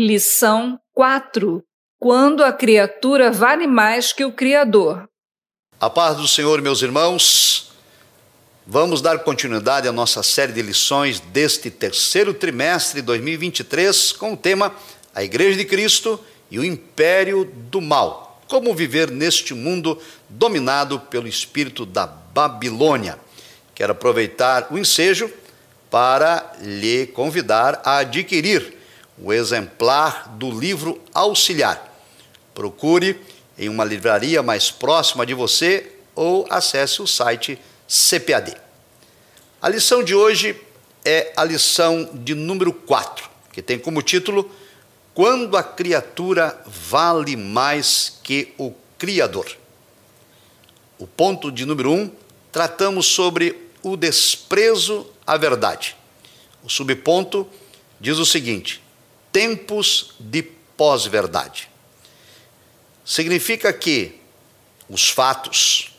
Lição 4: Quando a criatura vale mais que o Criador. A paz do Senhor, meus irmãos. Vamos dar continuidade à nossa série de lições deste terceiro trimestre de 2023 com o tema A Igreja de Cristo e o Império do Mal. Como viver neste mundo dominado pelo espírito da Babilônia. Quero aproveitar o ensejo para lhe convidar a adquirir o exemplar do livro auxiliar. Procure em uma livraria mais próxima de você ou acesse o site CPAD. A lição de hoje é a lição de número 4, que tem como título Quando a criatura vale mais que o Criador. O ponto de número 1, tratamos sobre o desprezo à verdade. O subponto diz o seguinte: tempos de pós-verdade. Significa que os fatos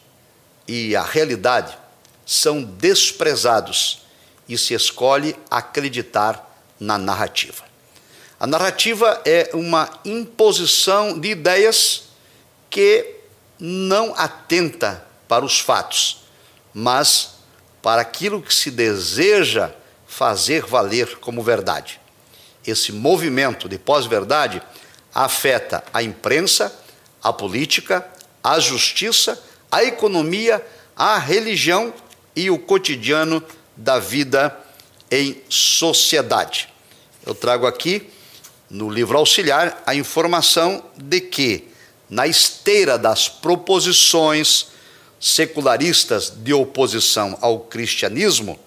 e a realidade são desprezados e se escolhe acreditar na narrativa. A narrativa é uma imposição de ideias que não atenta para os fatos, mas para aquilo que se deseja fazer valer como verdade esse movimento de pós-verdade afeta a imprensa, a política, a justiça, a economia, a religião e o cotidiano da vida em sociedade. Eu trago aqui no livro auxiliar a informação de que, na esteira das proposições secularistas de oposição ao cristianismo,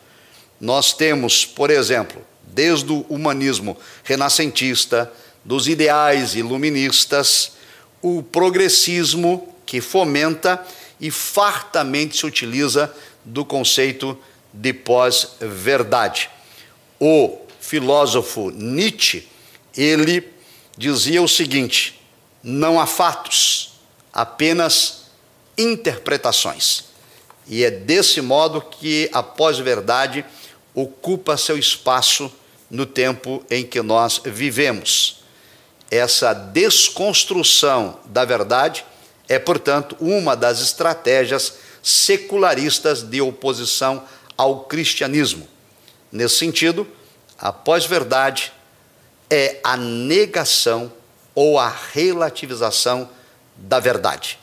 nós temos, por exemplo, desde o humanismo renascentista, dos ideais iluministas, o progressismo que fomenta e fartamente se utiliza do conceito de pós-verdade. O filósofo Nietzsche, ele dizia o seguinte: não há fatos, apenas interpretações. E é desse modo que a pós-verdade ocupa seu espaço no tempo em que nós vivemos. Essa desconstrução da verdade é, portanto, uma das estratégias secularistas de oposição ao cristianismo. Nesse sentido, a pós-verdade é a negação ou a relativização da verdade.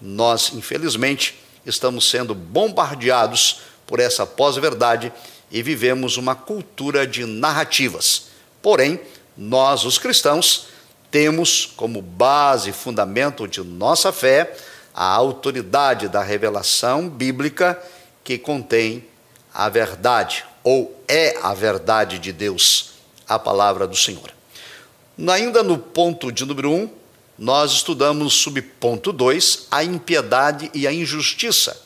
Nós, infelizmente, estamos sendo bombardeados por essa pós-verdade e vivemos uma cultura de narrativas. Porém, nós, os cristãos, temos como base e fundamento de nossa fé a autoridade da revelação bíblica que contém a verdade, ou é a verdade de Deus, a palavra do Senhor. Ainda no ponto de número 1, um, nós estudamos subponto 2, a impiedade e a injustiça.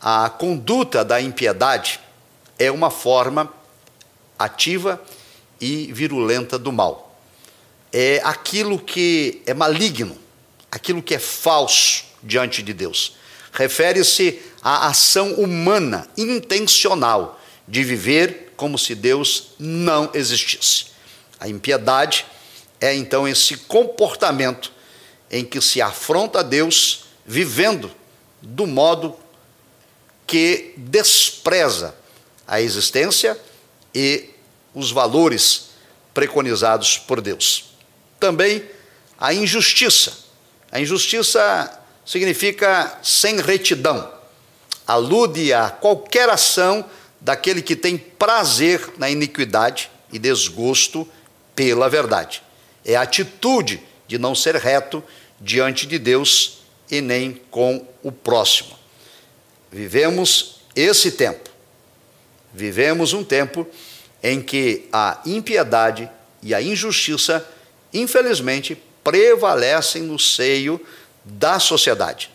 A conduta da impiedade é uma forma ativa e virulenta do mal. É aquilo que é maligno, aquilo que é falso diante de Deus. Refere-se à ação humana intencional de viver como se Deus não existisse. A impiedade é então esse comportamento em que se afronta a Deus vivendo do modo que despreza a existência e os valores preconizados por Deus. Também a injustiça. A injustiça significa sem retidão, alude a qualquer ação daquele que tem prazer na iniquidade e desgosto pela verdade. É a atitude de não ser reto diante de Deus e nem com o próximo. Vivemos esse tempo Vivemos um tempo em que a impiedade e a injustiça, infelizmente, prevalecem no seio da sociedade.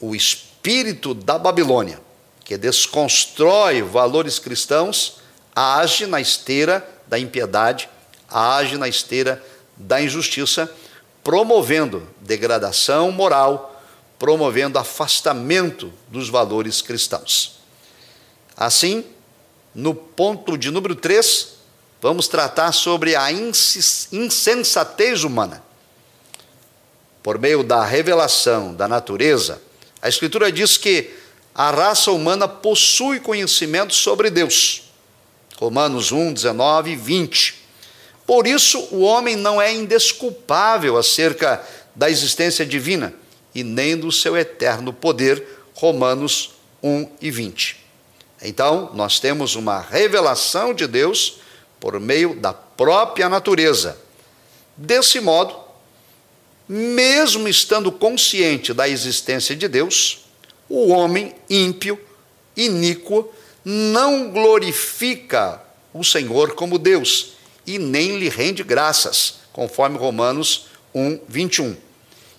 O espírito da Babilônia, que desconstrói valores cristãos, age na esteira da impiedade, age na esteira da injustiça, promovendo degradação moral, promovendo afastamento dos valores cristãos. Assim, no ponto de número 3, vamos tratar sobre a insensatez humana. Por meio da revelação da natureza, a Escritura diz que a raça humana possui conhecimento sobre Deus. Romanos 1, 19 e 20. Por isso, o homem não é indesculpável acerca da existência divina e nem do seu eterno poder. Romanos 1 e 20. Então, nós temos uma revelação de Deus por meio da própria natureza. Desse modo, mesmo estando consciente da existência de Deus, o homem ímpio, iníquo, não glorifica o Senhor como Deus e nem lhe rende graças, conforme Romanos 1, 21.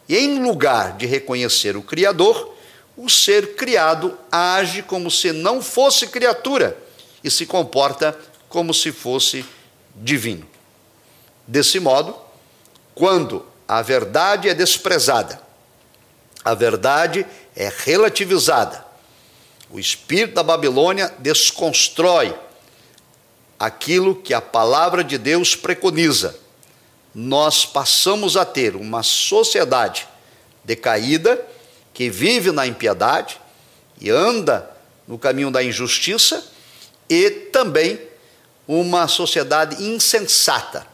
E em lugar de reconhecer o Criador, o ser criado age como se não fosse criatura e se comporta como se fosse divino. Desse modo, quando a verdade é desprezada, a verdade é relativizada, o espírito da Babilônia desconstrói aquilo que a palavra de Deus preconiza. Nós passamos a ter uma sociedade decaída que vive na impiedade e anda no caminho da injustiça e também uma sociedade insensata.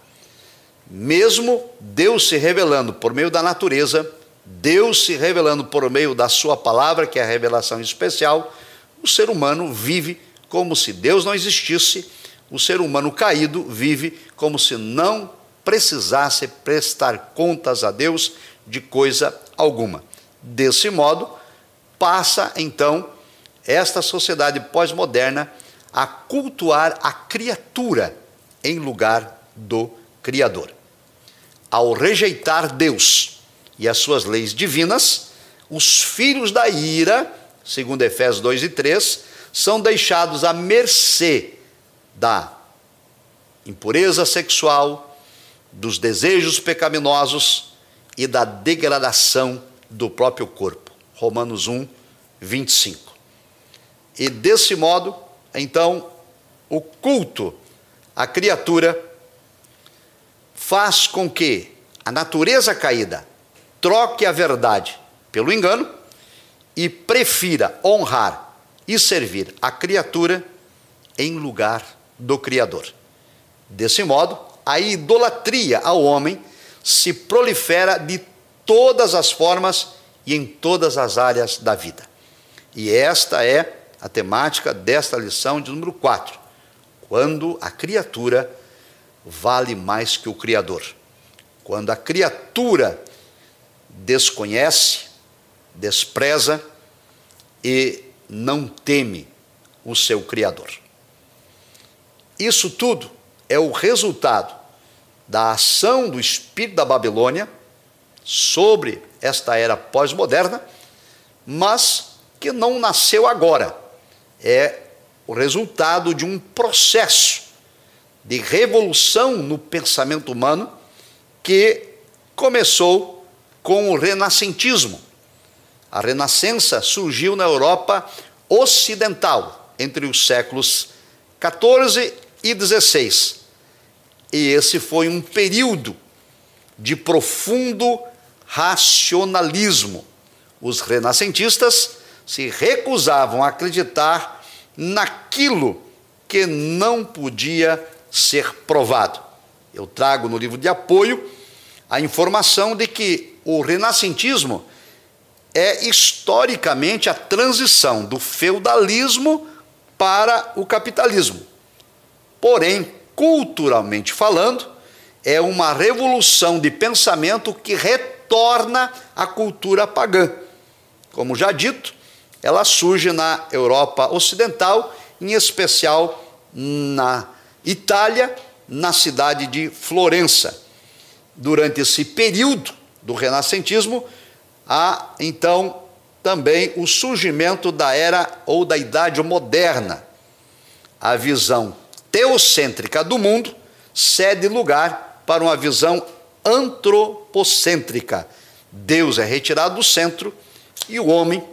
Mesmo Deus se revelando por meio da natureza, Deus se revelando por meio da Sua palavra, que é a revelação especial, o ser humano vive como se Deus não existisse, o ser humano caído vive como se não precisasse prestar contas a Deus de coisa alguma. Desse modo, passa então esta sociedade pós-moderna a cultuar a criatura em lugar do Criador. Ao rejeitar Deus e as suas leis divinas, os filhos da ira, segundo Efésios 2 e 3, são deixados à mercê da impureza sexual, dos desejos pecaminosos e da degradação do próprio corpo. Romanos 1, 25. E desse modo, então, o culto à criatura faz com que a natureza caída troque a verdade pelo engano e prefira honrar e servir a criatura em lugar do Criador. Desse modo, a idolatria ao homem se prolifera de todas as formas e em todas as áreas da vida. E esta é a temática desta lição de número 4. Quando a criatura vale mais que o Criador. Quando a criatura desconhece, despreza e não teme o seu Criador. Isso tudo é o resultado da ação do espírito da Babilônia sobre esta era pós-moderna, mas que não nasceu agora é o resultado de um processo de revolução no pensamento humano que começou com o renascentismo. A renascença surgiu na Europa ocidental entre os séculos 14 e 16. E esse foi um período de profundo racionalismo. Os renascentistas se recusavam a acreditar naquilo que não podia ser provado. Eu trago no livro de apoio a informação de que o renascentismo é historicamente a transição do feudalismo para o capitalismo. Porém, culturalmente falando, é uma revolução de pensamento que retorna à cultura pagã. Como já dito, ela surge na Europa Ocidental, em especial na Itália, na cidade de Florença. Durante esse período do renascentismo, há então também o surgimento da era ou da idade moderna. A visão teocêntrica do mundo cede lugar para uma visão antropocêntrica. Deus é retirado do centro e o homem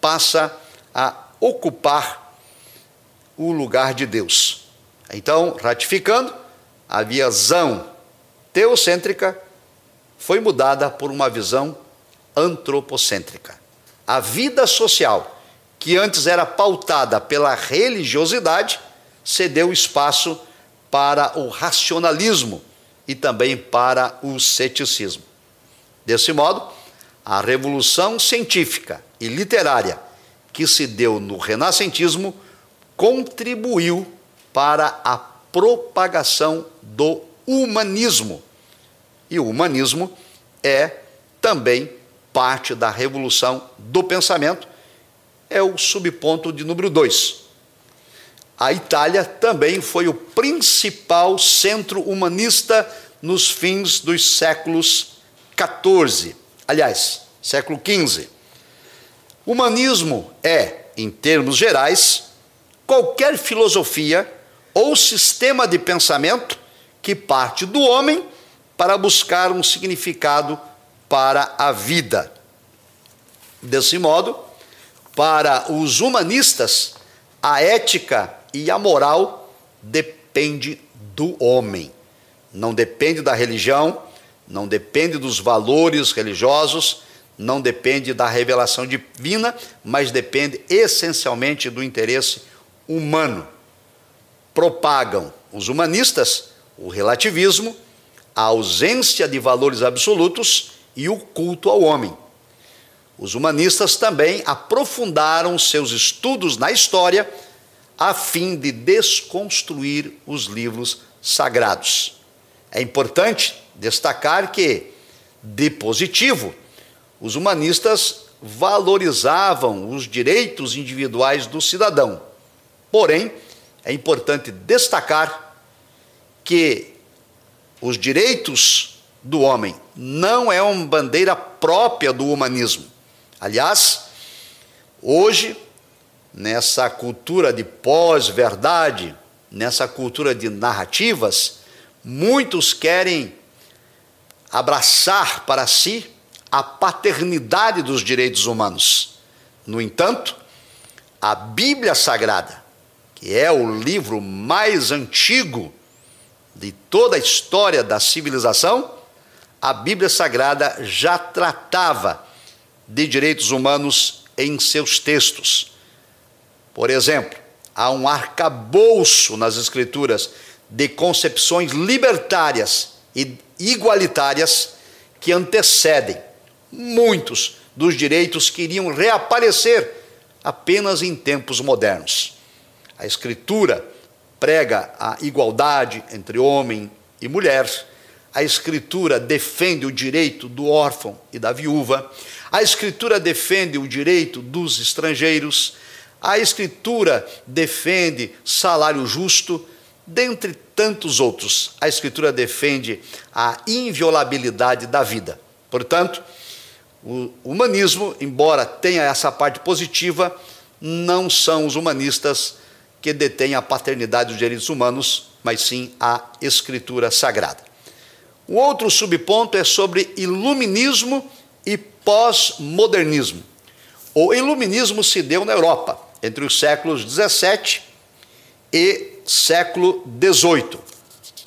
passa a ocupar o lugar de Deus. Então, ratificando, a visão teocêntrica foi mudada por uma visão antropocêntrica. A vida social, que antes era pautada pela religiosidade, cedeu espaço para o racionalismo e também para o ceticismo. Desse modo, a revolução científica e literária que se deu no renascentismo contribuiu para a propagação do humanismo. E o humanismo é também parte da revolução do pensamento, é o subponto de número 2. A Itália também foi o principal centro humanista nos fins dos séculos 14, aliás, século 15. Humanismo é, em termos gerais, qualquer filosofia ou sistema de pensamento que parte do homem para buscar um significado para a vida. Desse modo, para os humanistas, a ética e a moral depende do homem. Não depende da religião, não depende dos valores religiosos, não depende da revelação divina, mas depende essencialmente do interesse humano. Propagam os humanistas o relativismo, a ausência de valores absolutos e o culto ao homem. Os humanistas também aprofundaram seus estudos na história a fim de desconstruir os livros sagrados. É importante destacar que, de positivo, os humanistas valorizavam os direitos individuais do cidadão. Porém, é importante destacar que os direitos do homem não é uma bandeira própria do humanismo. Aliás, hoje, nessa cultura de pós-verdade, nessa cultura de narrativas, muitos querem abraçar para si a paternidade dos direitos humanos. No entanto, a Bíblia Sagrada, que é o livro mais antigo de toda a história da civilização, a Bíblia Sagrada já tratava de direitos humanos em seus textos. Por exemplo, há um arcabouço nas Escrituras de concepções libertárias e igualitárias que antecedem muitos dos direitos que iriam reaparecer apenas em tempos modernos. A Escritura prega a igualdade entre homem e mulher. A Escritura defende o direito do órfão e da viúva. A Escritura defende o direito dos estrangeiros. A Escritura defende salário justo, dentre tantos outros. A Escritura defende a inviolabilidade da vida. Portanto, o humanismo, embora tenha essa parte positiva, não são os humanistas que detêm a paternidade dos direitos humanos, mas sim a Escritura Sagrada. O outro subponto é sobre iluminismo e pós-modernismo. O iluminismo se deu na Europa entre os séculos 17 e século 18.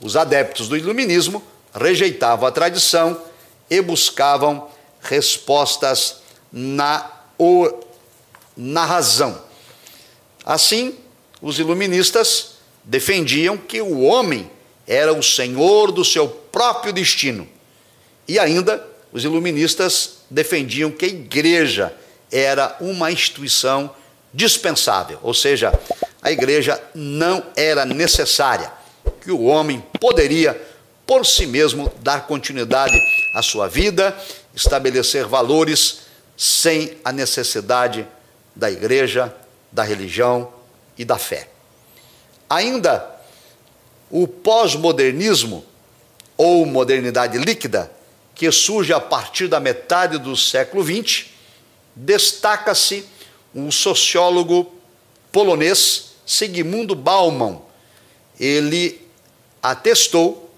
Os adeptos do iluminismo rejeitavam a tradição e buscavam respostas na, na razão. Assim, os iluministas defendiam que o homem era o senhor do seu próprio destino. E ainda, os iluministas defendiam que a igreja era uma instituição dispensável, ou seja, a igreja não era necessária, que o homem poderia por si mesmo dar continuidade à sua vida estabelecer valores sem a necessidade da igreja, da religião e da fé. Ainda o pós-modernismo ou modernidade líquida, que surge a partir da metade do século XX, destaca-se um sociólogo polonês, Sigmundo Bauman. Ele atestou,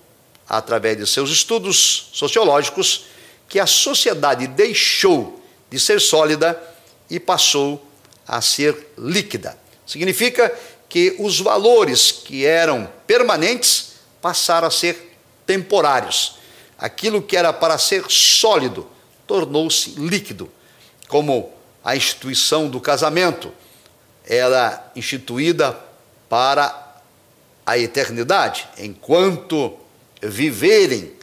através de seus estudos sociológicos, que a sociedade deixou de ser sólida e passou a ser líquida. Significa que os valores que eram permanentes passaram a ser temporários. Aquilo que era para ser sólido tornou-se líquido, como a instituição do casamento era instituída para a eternidade, enquanto viverem.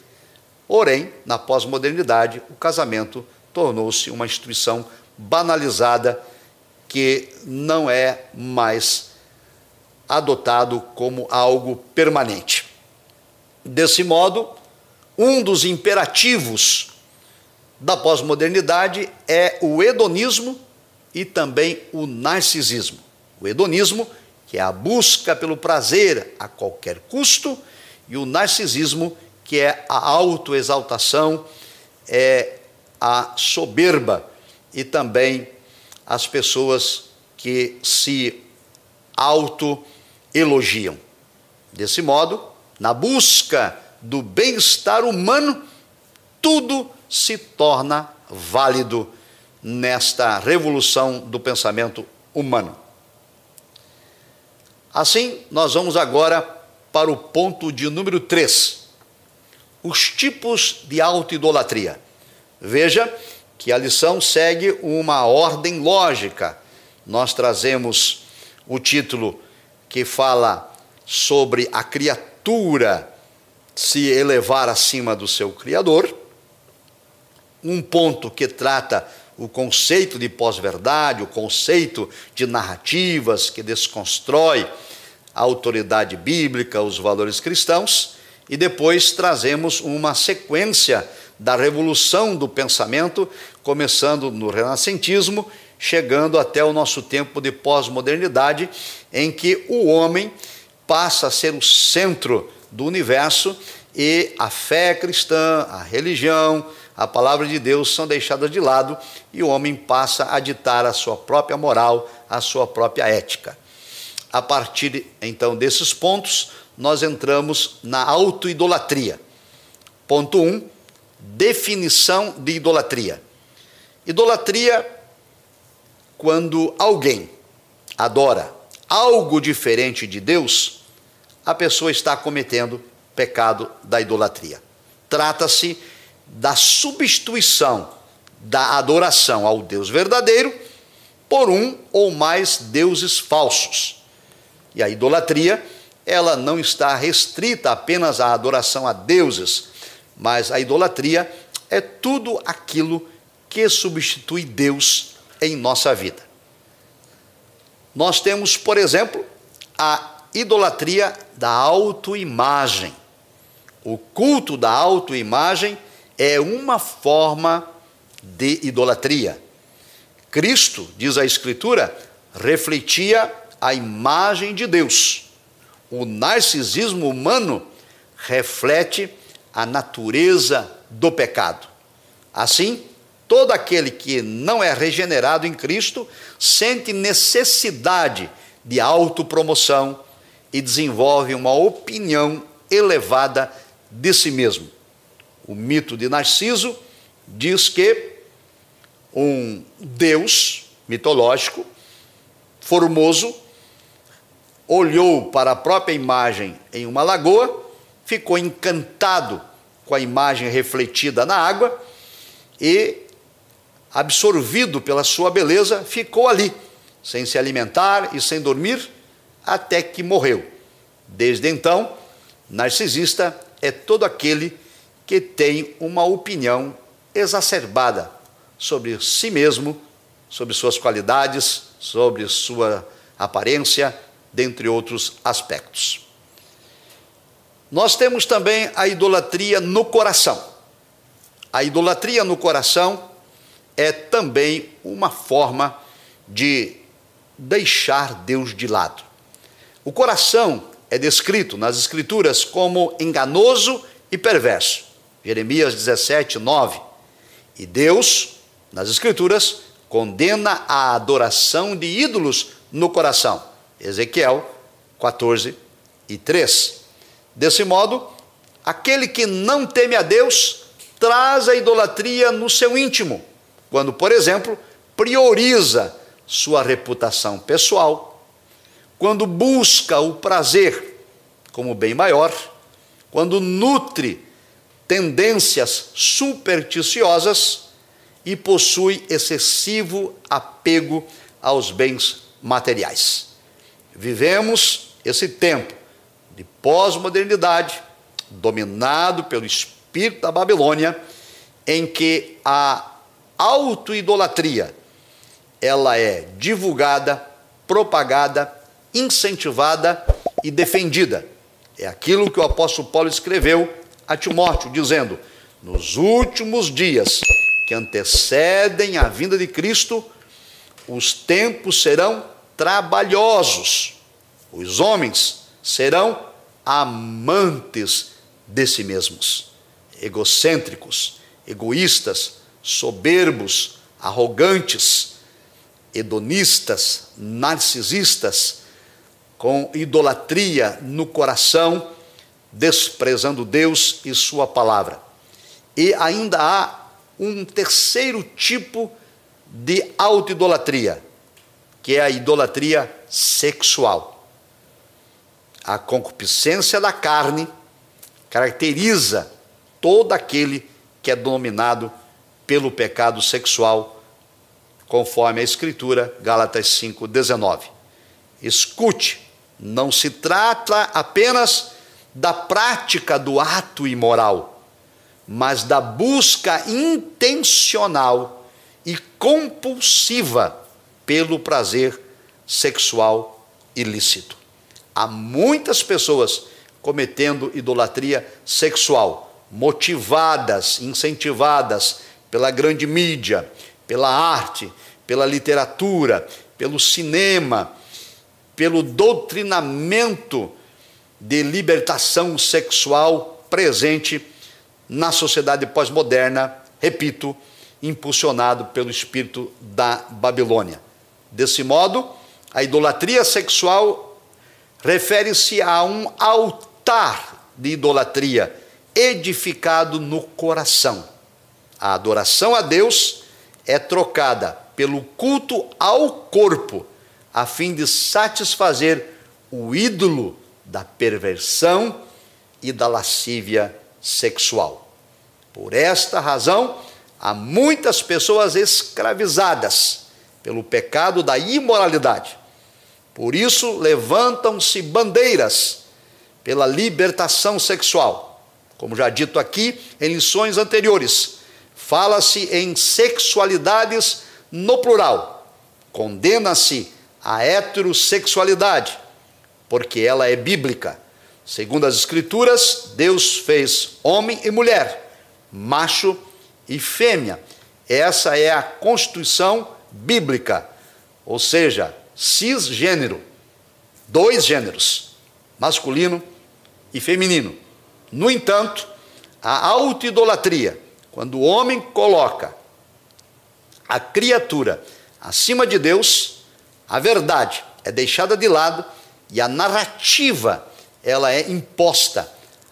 Porém, na pós-modernidade, o casamento tornou-se uma instituição banalizada que não é mais adotado como algo permanente. Desse modo, um dos imperativos da pós-modernidade é o hedonismo e também o narcisismo. O hedonismo, que é a busca pelo prazer a qualquer custo, e o narcisismo, que é a autoexaltação, é a soberba e também as pessoas que se auto-elogiam. Desse modo, na busca do bem-estar humano, tudo se torna válido nesta revolução do pensamento humano. Assim, nós vamos agora para o ponto de número 3. Os tipos de autoidolatria. Veja que a lição segue uma ordem lógica. Nós trazemos o título que fala sobre a criatura se elevar acima do seu Criador, um ponto que trata o conceito de pós-verdade, o conceito de narrativas que desconstrói a autoridade bíblica, os valores cristãos, e depois trazemos uma sequência da revolução do pensamento, começando no renascentismo, chegando até o nosso tempo de pós-modernidade, em que o homem passa a ser o centro do universo e a fé cristã, a religião, a palavra de Deus são deixadas de lado e o homem passa a ditar a sua própria moral, a sua própria ética. A partir então desses pontos, nós entramos na autoidolatria. Ponto 1, um, definição de idolatria. Idolatria quando alguém adora algo diferente de Deus, a pessoa está cometendo pecado da idolatria. Trata-se da substituição da adoração ao Deus verdadeiro por um ou mais deuses falsos. E a idolatria, ela não está restrita apenas à adoração a deuses, mas a idolatria é tudo aquilo que substitui Deus em nossa vida. Nós temos, por exemplo, a idolatria da autoimagem. O culto da autoimagem é uma forma de idolatria. Cristo, diz a Escritura, refletia a imagem de Deus. O narcisismo humano reflete a natureza do pecado. Assim, todo aquele que não é regenerado em Cristo sente necessidade de autopromoção e desenvolve uma opinião elevada de si mesmo. O mito de Narciso diz que um deus mitológico, formoso, olhou para a própria imagem em uma lagoa, ficou encantado com a imagem refletida na água e, absorvido pela sua beleza, ficou ali, sem se alimentar e sem dormir, até que morreu. Desde então, narcisista é todo aquele que tem uma opinião exacerbada sobre si mesmo, sobre suas qualidades, sobre sua aparência, dentre outros aspectos. Nós temos também a idolatria no coração. A idolatria no coração é também uma forma de deixar Deus de lado. O coração é descrito nas Escrituras como enganoso e perverso. Jeremias 17, 9. E Deus, nas Escrituras, condena a adoração de ídolos no coração. Ezequiel 14 e 3. Desse modo, aquele que não teme a Deus traz a idolatria no seu íntimo, quando, por exemplo, prioriza sua reputação pessoal, quando busca o prazer como bem maior quando nutre tendências supersticiosas e possui excessivo apego aos bens materiais. Vivemos esse tempo de pós-modernidade, dominado pelo espírito da Babilônia, em que a autoidolatria ela é divulgada, propagada, incentivada e defendida. É aquilo que o apóstolo Paulo escreveu a Timóteo, dizendo: Nos últimos dias que antecedem a vinda de Cristo, os tempos serão trabalhosos, os homens serão amantes de si mesmos, egocêntricos, egoístas, soberbos, arrogantes, hedonistas, narcisistas, com idolatria no coração, desprezando Deus e Sua palavra. E ainda há um terceiro tipo de autoidolatria, que é a idolatria sexual. A concupiscência da carne caracteriza todo aquele que é dominado pelo pecado sexual, conforme a Escritura, Gálatas 5,19. Escute, não se trata apenas da prática do ato imoral, mas da busca intencional e compulsiva pelo prazer sexual ilícito. Há muitas pessoas cometendo idolatria sexual, motivadas, incentivadas pela grande mídia, pela arte, pela literatura, pelo cinema, pelo doutrinamento de libertação sexual presente na sociedade pós-moderna, repito, impulsionado pelo espírito da Babilônia. Desse modo, a idolatria sexual refere-se a um altar de idolatria edificado no coração. A adoração a Deus é trocada pelo culto ao corpo a fim de satisfazer o ídolo da perversão e da lascívia sexual. Por esta razão, há muitas pessoas escravizadas pelo pecado da imoralidade. Por isso, levantam-se bandeiras pela libertação sexual. Como já dito aqui em lições anteriores, fala-se em sexualidades no plural. Condena-se a heterossexualidade, porque ela é bíblica. Segundo as Escrituras, Deus fez homem e mulher, macho e fêmea. Essa é a constituição bíblica, ou seja, cisgênero, dois gêneros, masculino e feminino. No entanto, a autoidolatria, quando o homem coloca a criatura acima de Deus, a verdade é deixada de lado e a narrativa ela é imposta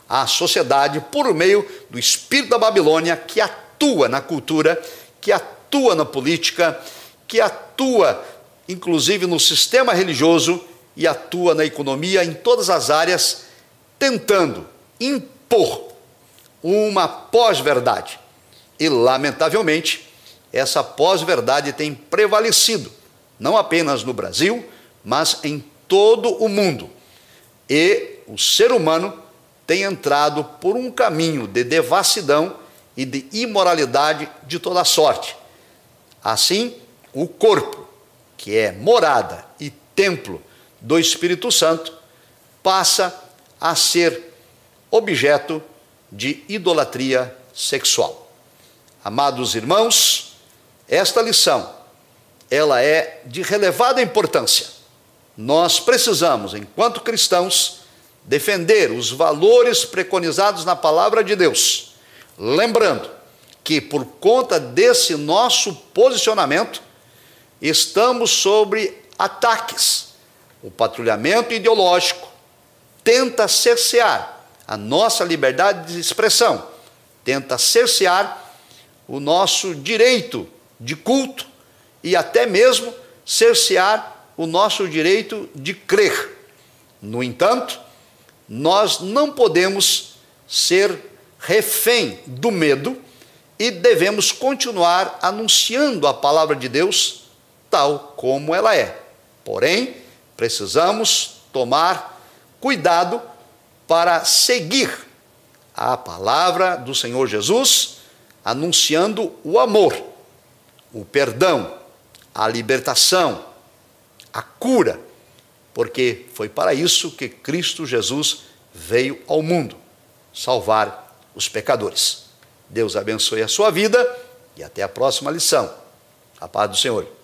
à sociedade por meio do espírito da Babilônia que atua na cultura, que atua na política, que atua inclusive no sistema religioso e atua na economia em todas as áreas, tentando impor uma pós-verdade. E lamentavelmente, essa pós-verdade tem prevalecido não apenas no Brasil, mas em todo o mundo. E o ser humano tem entrado por um caminho de devassidão e de imoralidade de toda sorte. Assim, o corpo, que é morada e templo do Espírito Santo, passa a ser objeto de idolatria sexual. Amados irmãos, esta lição ela é de relevada importância. Nós precisamos, enquanto cristãos, defender os valores preconizados na palavra de Deus, lembrando que por conta desse nosso posicionamento, estamos sobre ataques. O patrulhamento ideológico tenta cercear a nossa liberdade de expressão, tenta cercear o nosso direito de culto, e até mesmo cercear o nosso direito de crer. No entanto, nós não podemos ser refém do medo e devemos continuar anunciando a palavra de Deus tal como ela é. Porém, precisamos tomar cuidado para seguir a palavra do Senhor Jesus, anunciando o amor, o perdão, a libertação, a cura, porque foi para isso que Cristo Jesus veio ao mundo salvar os pecadores. Deus abençoe a sua vida e até a próxima lição. A paz do Senhor.